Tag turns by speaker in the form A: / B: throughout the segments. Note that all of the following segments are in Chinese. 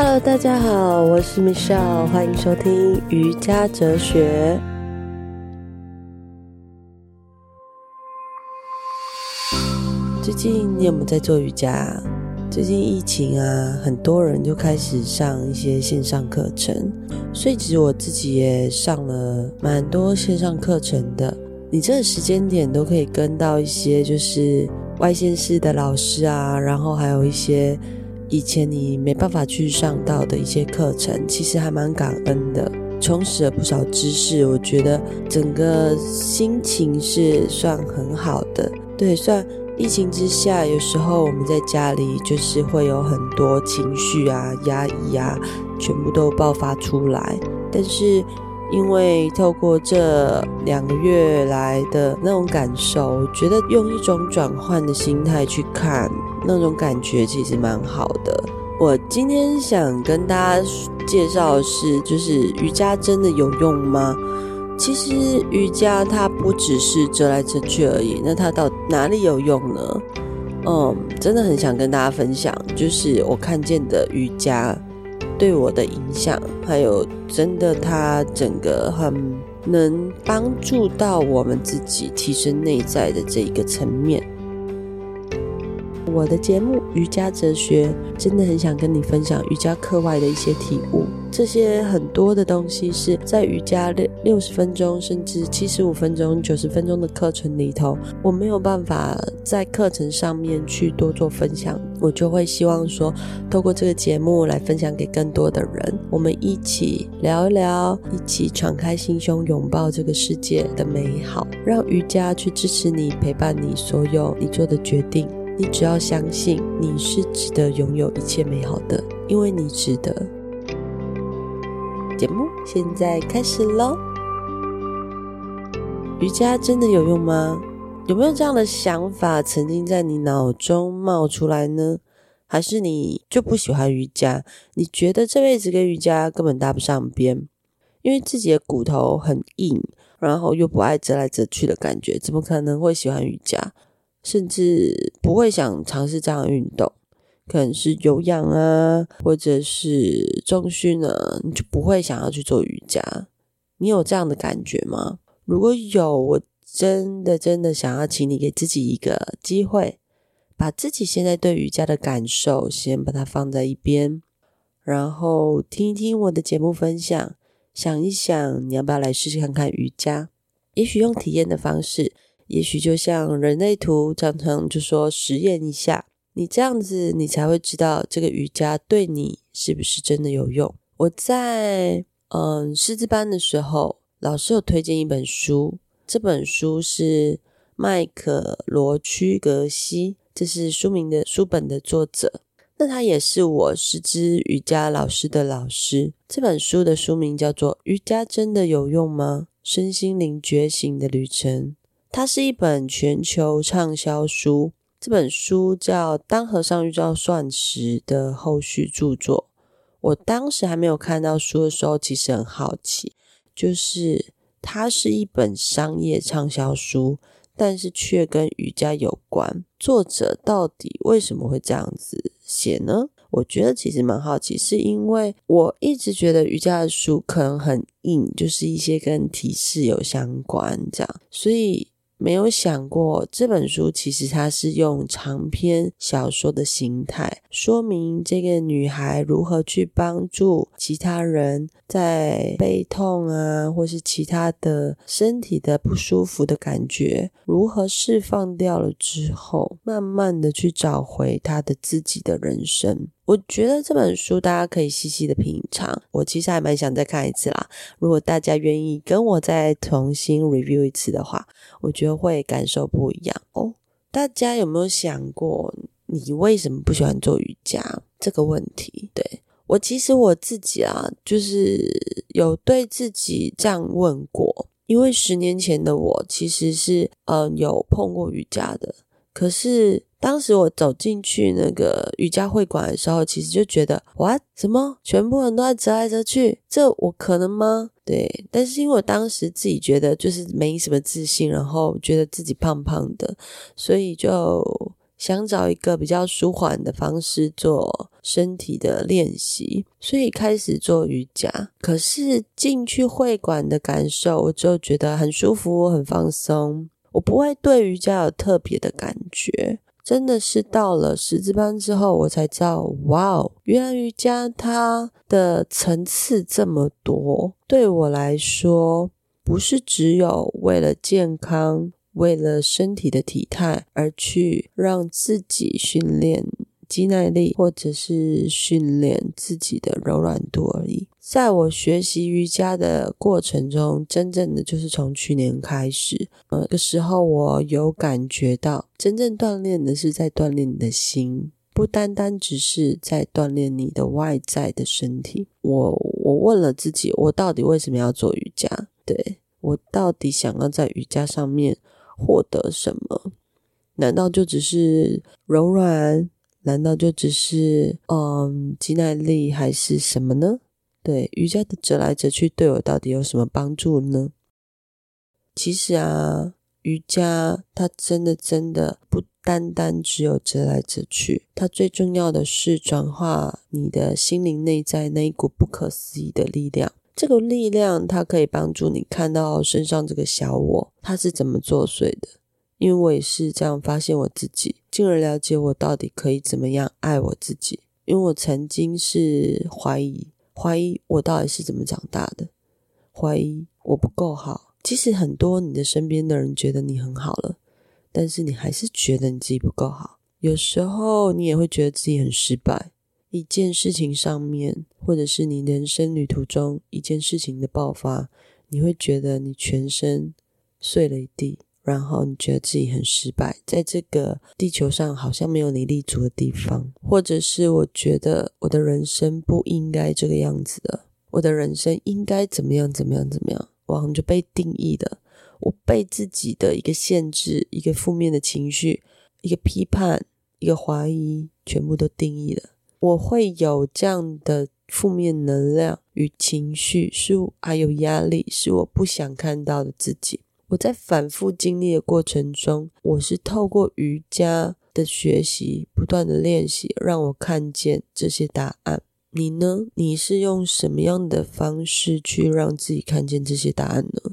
A: Hello，大家好，我是 Michelle，欢迎收听瑜伽哲学。最近你有没有在做瑜伽？最近疫情啊，很多人就开始上一些线上课程，所以其实我自己也上了蛮多线上课程的。你这个时间点都可以跟到一些就是外县市的老师啊，然后还有一些。以前你没办法去上到的一些课程，其实还蛮感恩的，充实了不少知识。我觉得整个心情是算很好的。对，算疫情之下，有时候我们在家里就是会有很多情绪啊、压抑啊，全部都爆发出来。但是因为透过这两个月来的那种感受，我觉得用一种转换的心态去看。那种感觉其实蛮好的。我今天想跟大家介绍的是，就是瑜伽真的有用吗？其实瑜伽它不只是折来折去而已，那它到哪里有用呢？嗯，真的很想跟大家分享，就是我看见的瑜伽对我的影响，还有真的它整个很能帮助到我们自己提升内在的这一个层面。我的节目《瑜伽哲学》真的很想跟你分享瑜伽课外的一些体悟。这些很多的东西是在瑜伽六六十分钟，甚至七十五分钟、九十分钟的课程里头，我没有办法在课程上面去多做分享。我就会希望说，透过这个节目来分享给更多的人，我们一起聊一聊，一起敞开心胸，拥抱这个世界的美好，让瑜伽去支持你，陪伴你所有你做的决定。你只要相信你是值得拥有一切美好的，因为你值得。节目现在开始喽！瑜伽真的有用吗？有没有这样的想法曾经在你脑中冒出来呢？还是你就不喜欢瑜伽？你觉得这辈子跟瑜伽根本搭不上边，因为自己的骨头很硬，然后又不爱折来折去的感觉，怎么可能会喜欢瑜伽？甚至不会想尝试这样运动，可能是有氧啊，或者是重训啊，你就不会想要去做瑜伽。你有这样的感觉吗？如果有，我真的真的想要请你给自己一个机会，把自己现在对瑜伽的感受先把它放在一边，然后听一听我的节目分享，想一想你要不要来试试看看瑜伽，也许用体验的方式。也许就像人类图常常就说实验一下，你这样子你才会知道这个瑜伽对你是不是真的有用。我在嗯师资班的时候，老师有推荐一本书，这本书是麦可罗区格西，这是书名的书本的作者。那他也是我师之瑜伽老师的老师。这本书的书名叫做《瑜伽真的有用吗？身心灵觉醒的旅程》。它是一本全球畅销书，这本书叫《当和尚遇到钻石》的后续著作。我当时还没有看到书的时候，其实很好奇，就是它是一本商业畅销书，但是却跟瑜伽有关。作者到底为什么会这样子写呢？我觉得其实蛮好奇，是因为我一直觉得瑜伽的书可能很硬，就是一些跟提示有相关这样，所以。没有想过这本书其实它是用长篇小说的形态，说明这个女孩如何去帮助其他人在背痛啊，或是其他的身体的不舒服的感觉，如何释放掉了之后，慢慢的去找回她的自己的人生。我觉得这本书大家可以细细的品尝，我其实还蛮想再看一次啦。如果大家愿意跟我再重新 review 一次的话，我觉得会感受不一样哦。大家有没有想过，你为什么不喜欢做瑜伽这个问题？对，我其实我自己啊，就是有对自己这样问过，因为十年前的我其实是嗯、呃、有碰过瑜伽的，可是。当时我走进去那个瑜伽会馆的时候，其实就觉得哇，什么全部人都在折来折去，这我可能吗？对，但是因为我当时自己觉得就是没什么自信，然后觉得自己胖胖的，所以就想找一个比较舒缓的方式做身体的练习，所以开始做瑜伽。可是进去会馆的感受，我就觉得很舒服，很放松。我不会对瑜伽有特别的感觉。真的是到了师资班之后，我才知道，哇哦，原来瑜伽它的层次这么多。对我来说，不是只有为了健康、为了身体的体态而去让自己训练肌耐力，或者是训练自己的柔软度而已。在我学习瑜伽的过程中，真正的就是从去年开始，呃，那个时候我有感觉到，真正锻炼的是在锻炼你的心，不单单只是在锻炼你的外在的身体。我我问了自己，我到底为什么要做瑜伽？对，我到底想要在瑜伽上面获得什么？难道就只是柔软？难道就只是嗯肌耐力，还是什么呢？对，瑜伽的折来折去，对我到底有什么帮助呢？其实啊，瑜伽它真的真的不单单只有折来折去，它最重要的是转化你的心灵内在那一股不可思议的力量。这个力量它可以帮助你看到身上这个小我，它是怎么作祟的。因为我也是这样发现我自己，进而了解我到底可以怎么样爱我自己。因为我曾经是怀疑。怀疑我到底是怎么长大的，怀疑我不够好。其实很多你的身边的人觉得你很好了，但是你还是觉得你自己不够好。有时候你也会觉得自己很失败，一件事情上面，或者是你人生旅途中一件事情的爆发，你会觉得你全身碎了一地。然后你觉得自己很失败，在这个地球上好像没有你立足的地方，或者是我觉得我的人生不应该这个样子的，我的人生应该怎么样怎么样怎么样，我好像就被定义的，我被自己的一个限制、一个负面的情绪、一个批判、一个怀疑，全部都定义了。我会有这样的负面能量与情绪，是还有压力，是我不想看到的自己。我在反复经历的过程中，我是透过瑜伽的学习，不断的练习，让我看见这些答案。你呢？你是用什么样的方式去让自己看见这些答案呢？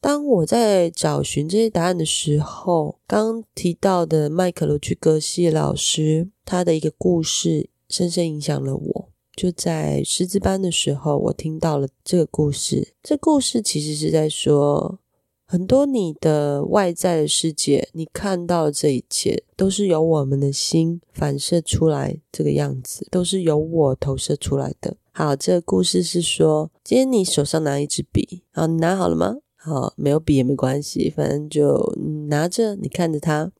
A: 当我在找寻这些答案的时候，刚提到的麦可罗区格西老师，他的一个故事深深影响了我。就在师资班的时候，我听到了这个故事。这故事其实是在说，很多你的外在的世界，你看到的这一切，都是由我们的心反射出来这个样子，都是由我投射出来的。好，这个故事是说，今天你手上拿一支笔，好，你拿好了吗？好，没有笔也没关系，反正就拿着，你看着它。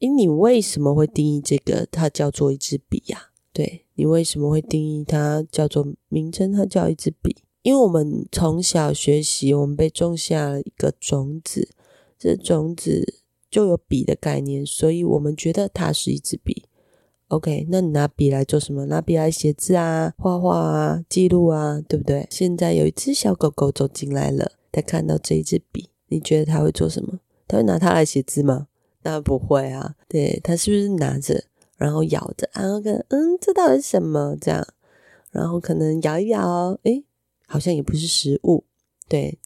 A: 诶，你为什么会定义这个它叫做一支笔呀？对。你为什么会定义它叫做名称？它叫一支笔，因为我们从小学习，我们被种下了一个种子，这种子就有笔的概念，所以我们觉得它是一支笔。OK，那你拿笔来做什么？拿笔来写字啊、画画啊、记录啊，对不对？现在有一只小狗狗走进来了，它看到这一支笔，你觉得它会做什么？它会拿它来写字吗？那不会啊。对，它是不是拿着？然后咬着，然后跟嗯，这到底是什么？这样，然后可能摇一摇，诶，好像也不是食物，对，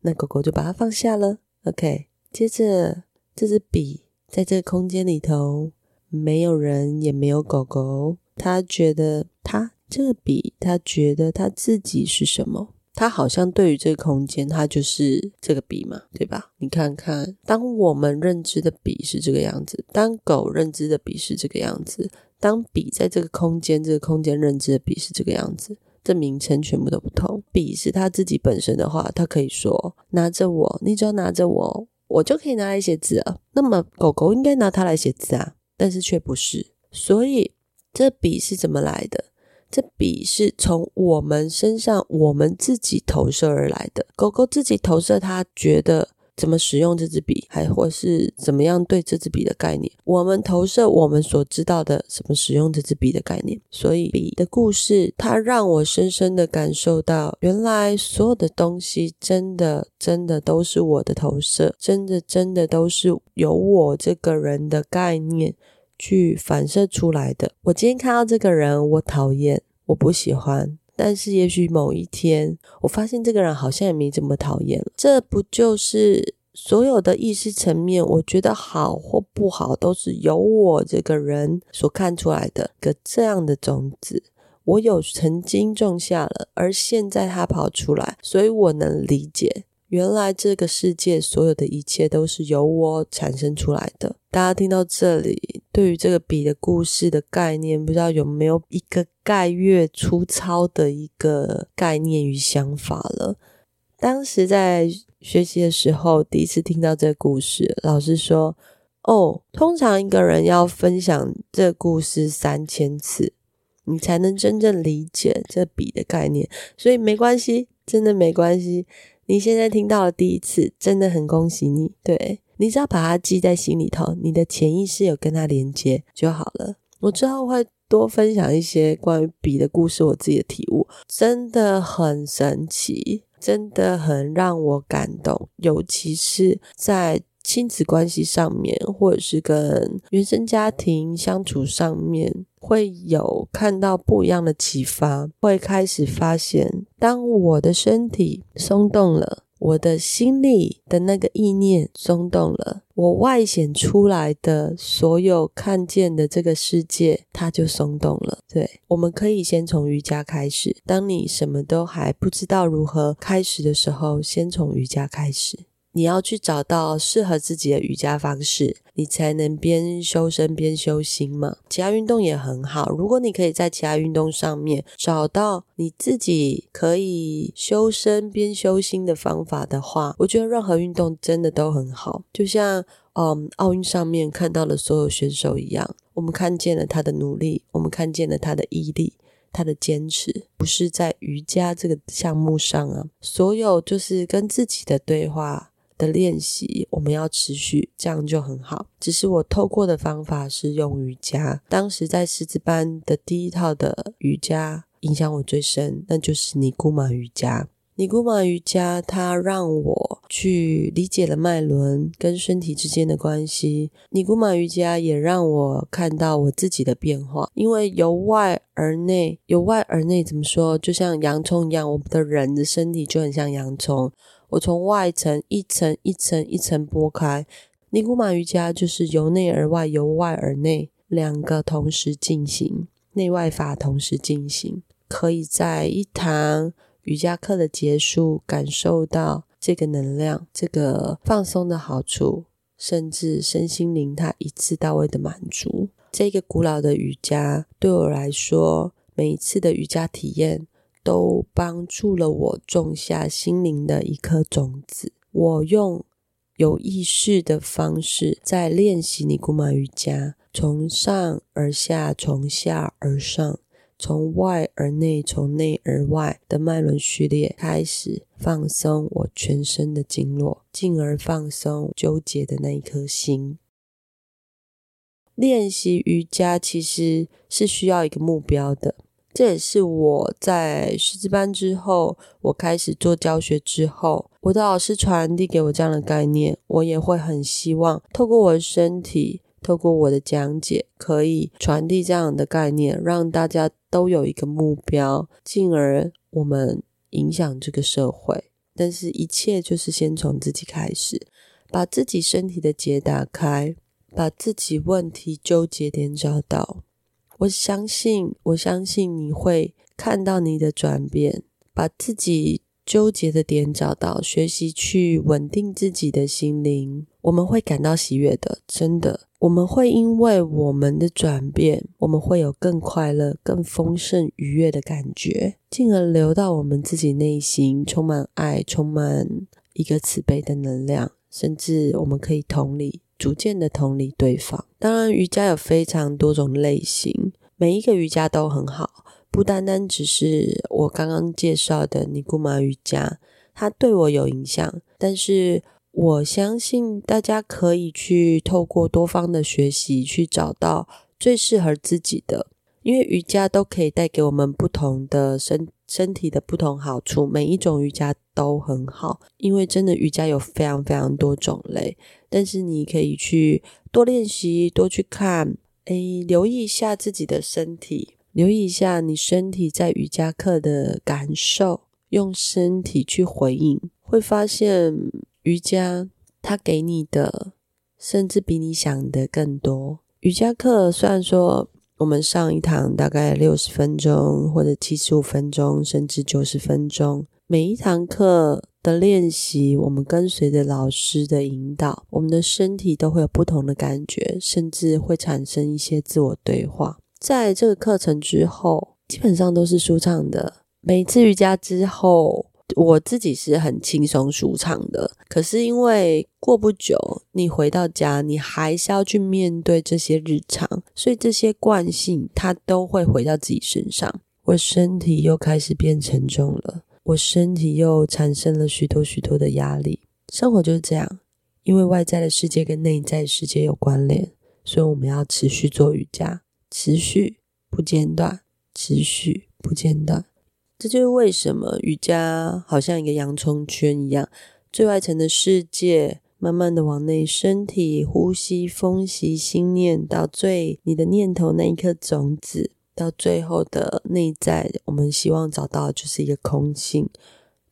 A: 那狗狗就把它放下了。OK，接着这支笔在这个空间里头，没有人，也没有狗狗，它觉得它这个笔，它觉得它自己是什么？它好像对于这个空间，它就是这个笔嘛，对吧？你看看，当我们认知的笔是这个样子，当狗认知的笔是这个样子，当笔在这个空间，这个空间认知的笔是这个样子，这名称全部都不同。笔是它自己本身的话，它可以说拿着我，你只要拿着我，我就可以拿来写字了。那么狗狗应该拿它来写字啊，但是却不是。所以这笔是怎么来的？这笔是从我们身上，我们自己投射而来的。狗狗自己投射，它觉得怎么使用这支笔，还或是怎么样对这支笔的概念。我们投射我们所知道的怎么使用这支笔的概念。所以笔的故事，它让我深深的感受到，原来所有的东西真的真的都是我的投射，真的真的都是有我这个人的概念去反射出来的。我今天看到这个人，我讨厌，我不喜欢。但是也许某一天，我发现这个人好像也没这么讨厌了。这不就是所有的意识层面？我觉得好或不好，都是由我这个人所看出来的。个这样的种子，我有曾经种下了，而现在它跑出来，所以我能理解。原来这个世界所有的一切都是由我产生出来的。大家听到这里，对于这个笔的故事的概念，不知道有没有一个概略粗糙的一个概念与想法了？当时在学习的时候，第一次听到这个故事，老师说：“哦，通常一个人要分享这故事三千次，你才能真正理解这笔的概念。”所以没关系，真的没关系。你现在听到了第一次，真的很恭喜你。对，你只要把它记在心里头，你的潜意识有跟它连接就好了。我之后会多分享一些关于笔的故事，我自己的体悟真的很神奇，真的很让我感动，尤其是在。亲子关系上面，或者是跟原生家庭相处上面，会有看到不一样的启发，会开始发现，当我的身体松动了，我的心里的那个意念松动了，我外显出来的所有看见的这个世界，它就松动了。对，我们可以先从瑜伽开始。当你什么都还不知道如何开始的时候，先从瑜伽开始。你要去找到适合自己的瑜伽方式，你才能边修身边修心嘛。其他运动也很好，如果你可以在其他运动上面找到你自己可以修身边修心的方法的话，我觉得任何运动真的都很好。就像嗯，奥运上面看到的所有选手一样，我们看见了他的努力，我们看见了他的毅力，他的坚持，不是在瑜伽这个项目上啊，所有就是跟自己的对话。的练习，我们要持续，这样就很好。只是我透过的方法是用瑜伽。当时在师资班的第一套的瑜伽，影响我最深，那就是尼姑马瑜伽。尼姑马瑜伽，它让我去理解了脉轮跟身体之间的关系。尼姑马瑜伽也让我看到我自己的变化，因为由外而内，由外而内怎么说？就像洋葱一样，我们的人的身体就很像洋葱。我从外层一层一层一层剥开，尼古马瑜伽就是由内而外，由外而内，两个同时进行，内外法同时进行，可以在一堂瑜伽课的结束感受到这个能量，这个放松的好处，甚至身心灵它一次到位的满足。这个古老的瑜伽对我来说，每一次的瑜伽体验。都帮助了我种下心灵的一颗种子。我用有意识的方式在练习尼古马瑜伽，从上而下，从下而上，从外而内，从内而外的脉轮序列开始放松我全身的经络，进而放松纠结的那一颗心。练习瑜伽其实是需要一个目标的。这也是我在师资班之后，我开始做教学之后，我的老师传递给我这样的概念，我也会很希望透过我的身体，透过我的讲解，可以传递这样的概念，让大家都有一个目标，进而我们影响这个社会。但是，一切就是先从自己开始，把自己身体的结打开，把自己问题纠结点找到。我相信，我相信你会看到你的转变，把自己纠结的点找到，学习去稳定自己的心灵。我们会感到喜悦的，真的。我们会因为我们的转变，我们会有更快乐、更丰盛、愉悦的感觉，进而流到我们自己内心，充满爱，充满一个慈悲的能量，甚至我们可以同理。逐渐的同理对方。当然，瑜伽有非常多种类型，每一个瑜伽都很好，不单单只是我刚刚介绍的尼姑玛瑜伽，它对我有影响。但是，我相信大家可以去透过多方的学习，去找到最适合自己的。因为瑜伽都可以带给我们不同的身身体的不同好处，每一种瑜伽都很好。因为真的瑜伽有非常非常多种类，但是你可以去多练习，多去看，诶，留意一下自己的身体，留意一下你身体在瑜伽课的感受，用身体去回应，会发现瑜伽它给你的，甚至比你想的更多。瑜伽课虽然说我们上一堂大概六十分钟，或者七十五分钟，甚至九十分钟，每一堂课。的练习，我们跟随着老师的引导，我们的身体都会有不同的感觉，甚至会产生一些自我对话。在这个课程之后，基本上都是舒畅的。每次瑜伽之后，我自己是很轻松舒畅的。可是因为过不久，你回到家，你还是要去面对这些日常，所以这些惯性它都会回到自己身上。我身体又开始变沉重了。我身体又产生了许多许多的压力，生活就是这样，因为外在的世界跟内在世界有关联，所以我们要持续做瑜伽，持续不间断，持续不间断。这就是为什么瑜伽好像一个洋葱圈一样，最外层的世界慢慢的往内，身体呼吸、风息、心念，到最你的念头那一颗种子。到最后的内在，我们希望找到就是一个空性，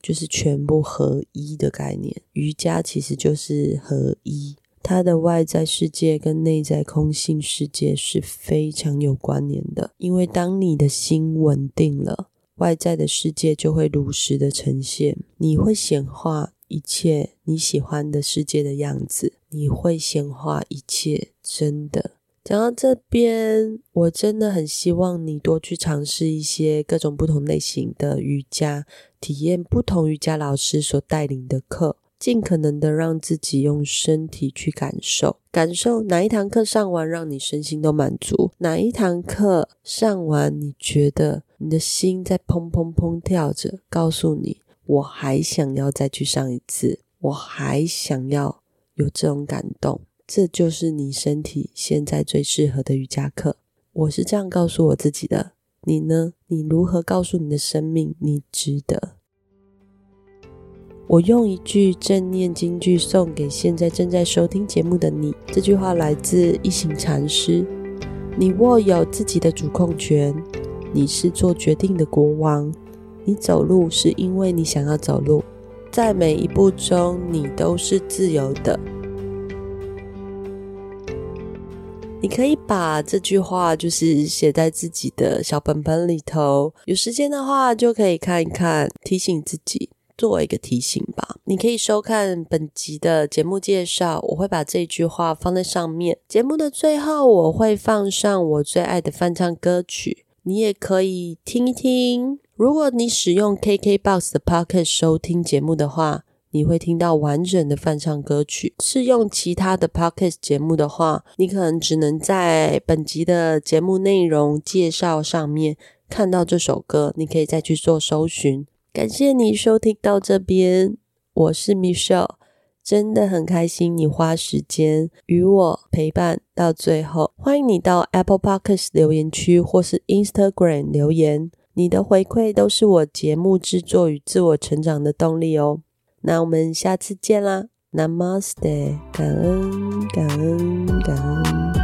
A: 就是全部合一的概念。瑜伽其实就是合一，它的外在世界跟内在空性世界是非常有关联的。因为当你的心稳定了，外在的世界就会如实的呈现，你会显化一切你喜欢的世界的样子，你会显化一切真的。讲到这边，我真的很希望你多去尝试一些各种不同类型的瑜伽，体验不同瑜伽老师所带领的课，尽可能的让自己用身体去感受，感受哪一堂课上完让你身心都满足，哪一堂课上完你觉得你的心在砰砰砰跳着，告诉你我还想要再去上一次，我还想要有这种感动。这就是你身体现在最适合的瑜伽课。我是这样告诉我自己的。你呢？你如何告诉你的生命，你值得？我用一句正念金句送给现在正在收听节目的你。这句话来自一行禅师：你握有自己的主控权，你是做决定的国王。你走路是因为你想要走路，在每一步中，你都是自由的。你可以把这句话就是写在自己的小本本里头，有时间的话就可以看一看，提醒自己，作为一个提醒吧。你可以收看本集的节目介绍，我会把这句话放在上面。节目的最后，我会放上我最爱的翻唱歌曲，你也可以听一听。如果你使用 KKBOX 的 Podcast 收听节目的话，你会听到完整的翻唱歌曲。是用其他的 podcast 节目的话，你可能只能在本集的节目内容介绍上面看到这首歌。你可以再去做搜寻。感谢你收听到这边，我是 Michelle，真的很开心你花时间与我陪伴到最后。欢迎你到 Apple Podcast 留言区或是 Instagram 留言，你的回馈都是我节目制作与自我成长的动力哦。那我们下次见啦，Namaste，感恩感恩。